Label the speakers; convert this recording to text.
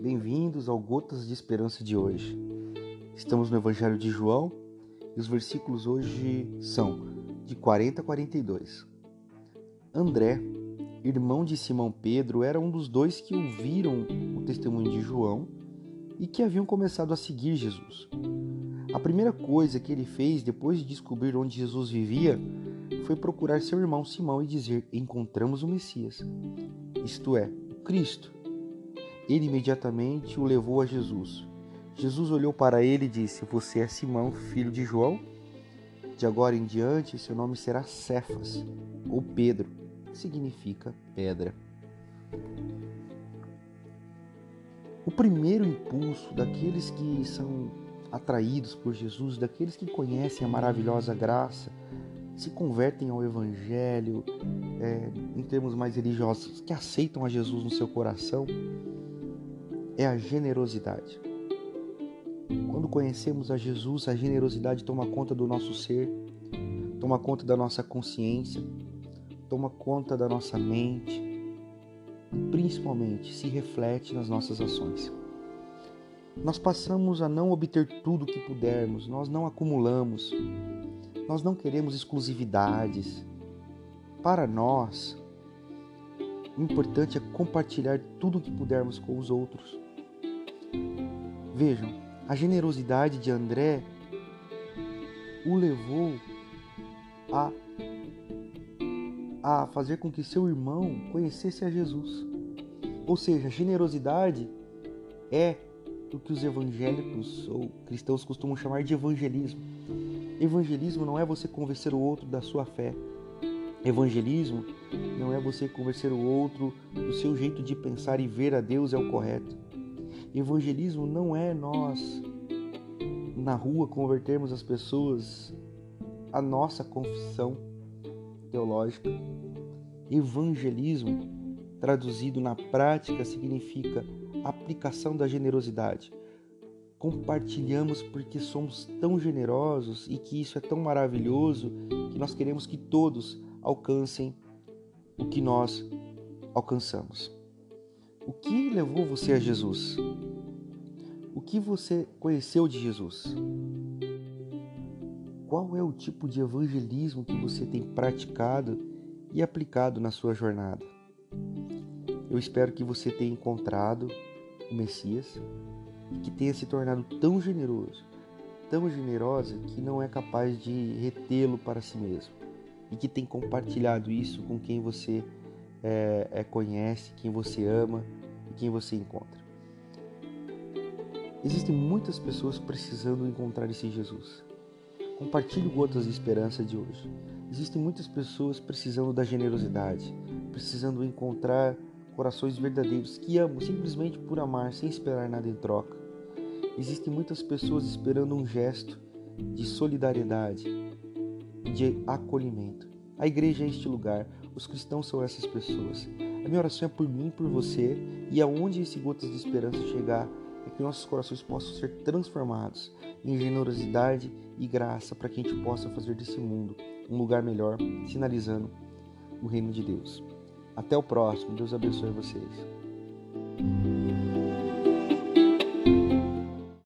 Speaker 1: bem-vindos ao Gotas de Esperança de hoje. Estamos no Evangelho de João e os versículos hoje são de 40 a 42. André, irmão de Simão Pedro, era um dos dois que ouviram o testemunho de João e que haviam começado a seguir Jesus. A primeira coisa que ele fez depois de descobrir onde Jesus vivia foi procurar seu irmão Simão e dizer: Encontramos o Messias, isto é, o Cristo ele imediatamente o levou a Jesus. Jesus olhou para ele e disse: Você é Simão, filho de João? De agora em diante, seu nome será Cefas, ou Pedro, que significa pedra. O primeiro impulso daqueles que são atraídos por Jesus, daqueles que conhecem a maravilhosa graça, se convertem ao Evangelho, é, em termos mais religiosos, que aceitam a Jesus no seu coração, é a generosidade. Quando conhecemos a Jesus, a generosidade toma conta do nosso ser, toma conta da nossa consciência, toma conta da nossa mente e principalmente se reflete nas nossas ações. Nós passamos a não obter tudo o que pudermos, nós não acumulamos, nós não queremos exclusividades. Para nós, o importante é compartilhar tudo o que pudermos com os outros. Vejam, a generosidade de André o levou a, a fazer com que seu irmão conhecesse a Jesus. Ou seja, generosidade é o que os evangélicos ou cristãos costumam chamar de evangelismo. Evangelismo não é você convencer o outro da sua fé. Evangelismo não é você convencer o outro do seu jeito de pensar e ver a Deus é o correto. Evangelismo não é nós na rua convertermos as pessoas à nossa confissão teológica. Evangelismo, traduzido na prática, significa aplicação da generosidade. Compartilhamos porque somos tão generosos e que isso é tão maravilhoso que nós queremos que todos alcancem o que nós alcançamos. O que levou você a Jesus? O que você conheceu de Jesus? Qual é o tipo de evangelismo que você tem praticado e aplicado na sua jornada? Eu espero que você tenha encontrado o Messias e que tenha se tornado tão generoso, tão generosa que não é capaz de retê-lo para si mesmo e que tem compartilhado isso com quem você é, é, conhece, quem você ama e quem você encontra. Existem muitas pessoas precisando encontrar esse Jesus. Compartilhe gotas de esperança de hoje. Existem muitas pessoas precisando da generosidade, precisando encontrar corações verdadeiros que amam simplesmente por amar, sem esperar nada em troca. Existem muitas pessoas esperando um gesto de solidariedade, de acolhimento. A igreja é este lugar, os cristãos são essas pessoas. A minha oração é por mim, por você, e aonde esse gotas de esperança chegar, é que nossos corações possam ser transformados em generosidade e graça para que a gente possa fazer desse mundo um lugar melhor, sinalizando o reino de Deus. Até o próximo. Deus abençoe vocês.